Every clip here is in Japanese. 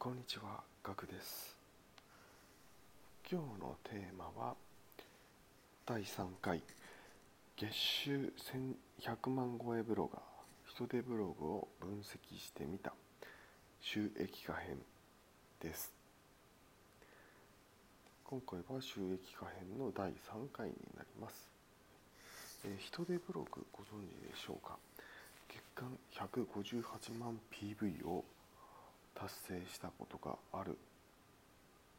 こんにちは、ガクです。今日のテーマは第3回月収1100万超えブロガー人手ブログを分析してみた収益化編です。今回は収益化編の第3回になります。えー人手ブログご存知でしょうか？月間158万 PV を達成したことがある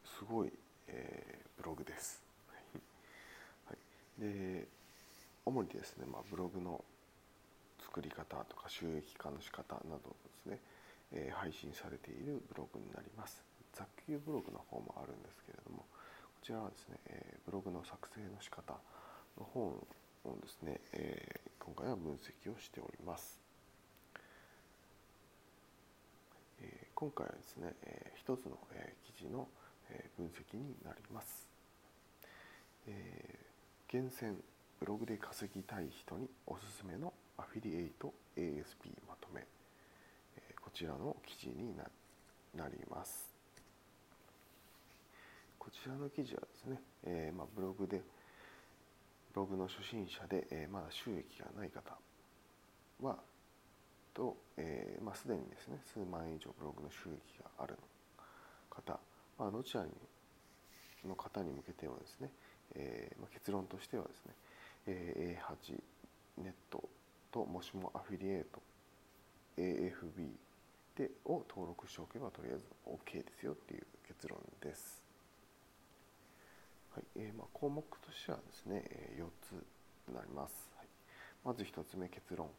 すごい、えーブログです。はい、で主にですね、まあ、ブログの作り方とか収益化の仕方などですね、えー配信されているブログになります。雑記ブログの方もあるんですけれどもこちらはですね、えーブログの作成の仕方の本をですね、えー今回は分析をしております。えー今回はですね、えー一つの、えー記事の、えー分析になります。えー厳選ブログで稼ぎたい人におすすめのアフィリエイト ASP まとめ、えーこちらの記事にななります。こちらの記事はですね、えーまあ、ブログでブログの初心者で、えーまだ収益がない方はと、えーまあ、すでにですね数万円以上ブログの収益がある方、まあ、どちらにの方に向けてはですね、えーまあ、結論としてはですね、えー A8 ネットともしもアフィリエイト AFB でを登録しておけばとりあえず OK ですよっていう結論です。はいえーまあ、項目としてはですね、え4つになります。はい、まず1つ目結論、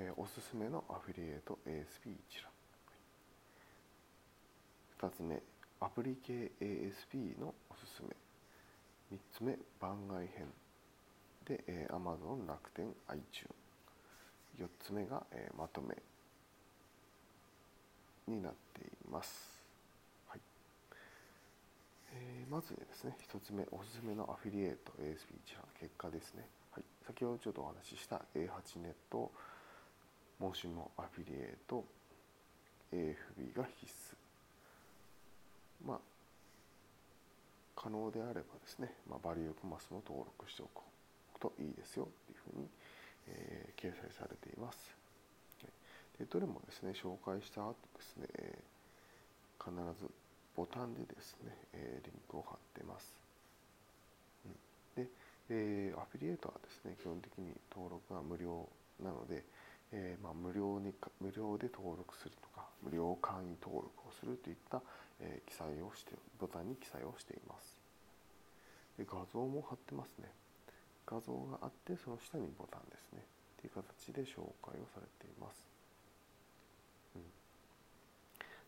えーおすすめのアフィリエイト ASP 一覧。2つ目アプリ系 ASP のおすすめ。3つ目番外編で、えー Amazon 楽天 iTune。4つ目が、えーまとめになっています。はいえーまずですね、1つ目、おすすめのアフィリエイト ASP 一覧、結果ですね。はい、先ほどちょっとお話しした A8 ネット、モーションのアフィリエイト、AFB が必須。まあ、可能であればですね、まあ、バリューコマスも登録しておくといいですよっていうふうに、えー掲載されています。でどれもですね紹介した後ですね、え必ずボタンでですね、えーリンクを貼ってます。うん、で、えーアフィリエイトはですね基本的に登録が無料なので、えーまあ、無料に無料で登録するとか無料会員登録をするといった、えー記載をしてボタンに記載をしています。で画像も貼ってますね。画像があってその下にボタンですね。っていう形で紹介をされています。うん、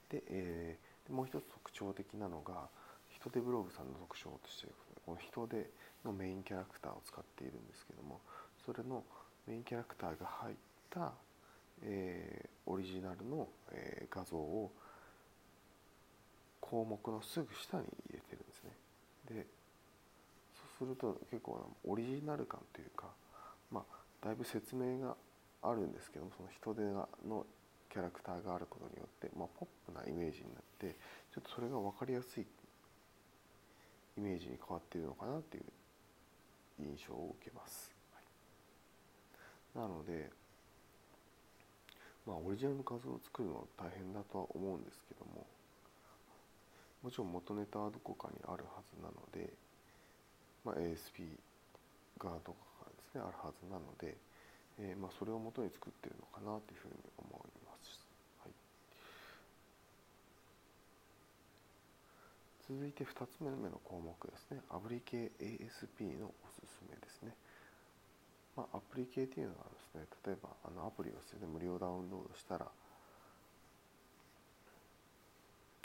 で、えーもう一つ特徴的なのが人手ブログさんの特徴としてこの人手のメインキャラクターを使っているんですけどもそれのメインキャラクターが入った、えーオリジナルの、えー画像を項目のすぐ下に入れてるんですね。でそうすると結構オリジナル感というか、まあ、だいぶ説明があるんですけどもその人手のキャラクターがあることによって、まあ、ポップなイメージになってちょっとそれが分かりやすいイメージに変わっているのかなっていう印象を受けます。はいなので、まあ、オリジナルの画像を作るのは大変だとは思うんですけどももちろん元ネタはどこかにあるはずなので、まあ、ASP がどこかですねあるはずなので、えーまあ、それを元に作っているのかなというふうに思います。はい、続いて2つ目の項目ですねアプリ系 ASP のおすすめですね。まあ、アプリ系っていうのはですね例えばあのアプリをすね無料ダウンロードしたら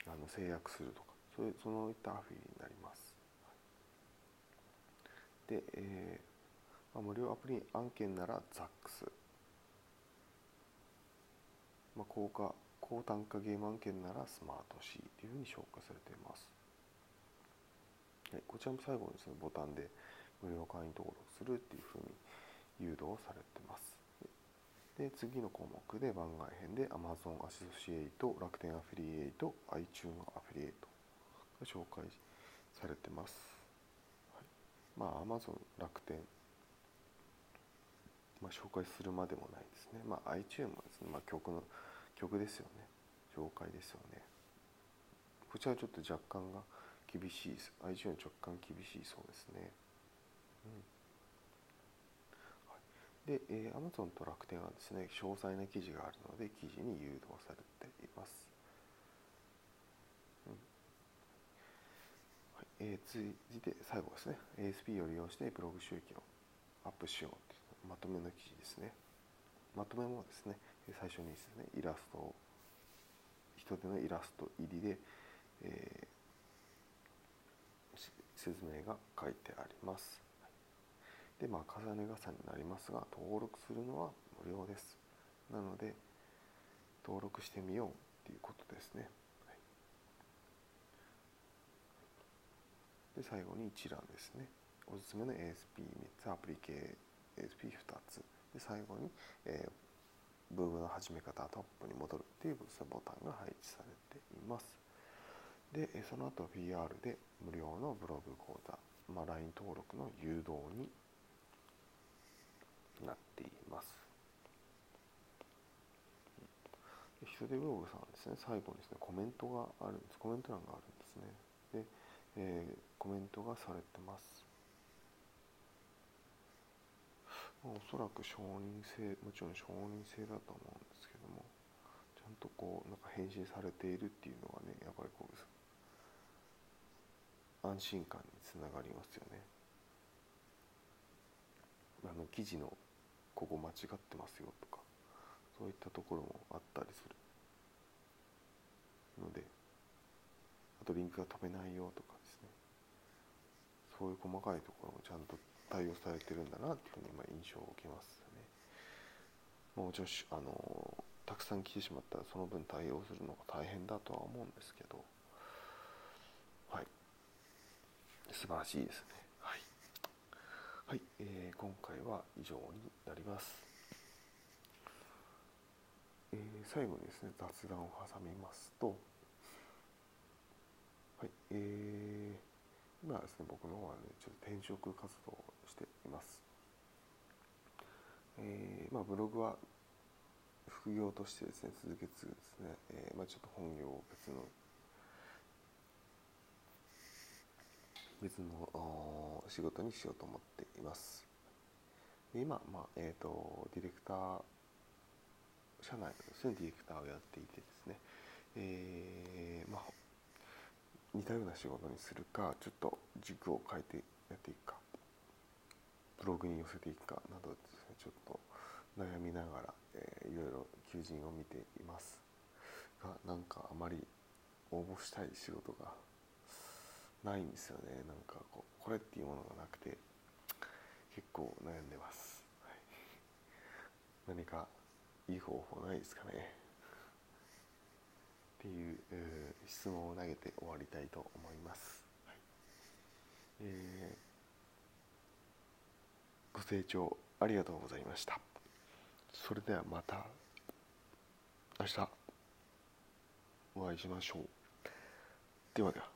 あの制約するとかそういうそのいったアフィリになります。で、えーまあ、無料アプリ案件なら ZAX、まあ、高価高単価ゲーム案件ならスマート C というふうに紹介されています。はい、こちらも最後にそのボタンで無料会員登録するっていうふうに誘導されてます。で次の項目で番外編で Amazon アソシエイト楽天アフィリエイト iTunes アフィリエイトが紹介されてます、はい、まあ Amazon 楽天まあ、紹介するまでもないですね。まあ、iTunes もですね、まあ、曲の曲ですよね。紹介ですよね。こちらちょっと若干が厳しいです。iTunes 若干厳しいそうですね。うん、で、えー、Amazon と楽天はですね、詳細な記事があるので、記事に誘導されています。はいえー、続いて最後ですね。ASP を利用してブログ収益をアップしようまとめの記事ですね。まとめもですね最初にですねイラストを人手のイラスト入りで、えー、説明が書いてあります。でまあ重ね重ねになりますが登録するのは無料です。なので登録してみようっていうことですね、で最後に一覧ですね。おすすめの ASP3 つアプリ系 ASP2 つ。で最後に、えー、ブログの始め方トップに戻るっていうボタンが配置されています。でその後 PR で無料のブログ講座、まあ、LINE 登録の誘導になっています。人手ブログさんですね最後にですねコメントがあるんです。コメント欄があるんですね。で、えー、コメントがされてます。おそらく承認制もちろん承認制だと思うんですけどもちゃんとこうなんか返信されているっていうのがねやっぱりこう安心感につながりますよね。あの記事のここ間違ってますよとかそういったところもあったりするのであとリンクが飛べないよとかですね。そういう細かいところもちゃんと対応されてるんだなっていうふうに今印象を受けますね。もちろんあのたくさん来てしまったらその分対応するのが大変だとは思うんですけどはい。素晴らしいですね。はい、えー、今回は以上になります、えー、最後にですね雑談を挟みますとはいえー今ですね僕の方はねちょっと転職活動をしています、えー、まあブログは副業としてですね続けつつですね、えー、まあ、ちょっと本業を別の別の仕事にしようと思っています。で今、まあえーと、ディレクター社内のですねディレクターをやっていてですね、えーまあ、似たような仕事にするかちょっと軸を変えてやっていくか。ブログに寄せていくかなどですね。ちょっと悩みながら、えー、いろいろ求人を見ています。がなんかあまり応募したい仕事がないんですよねなんかこうこれっていうものがなくて結構悩んでます、はい、何かいい方法ないですかねっていう、質問を投げて終わりたいと思います。はい、えー、ご清聴ありがとうございました。それではまた明日お会いしましょう。ではでは。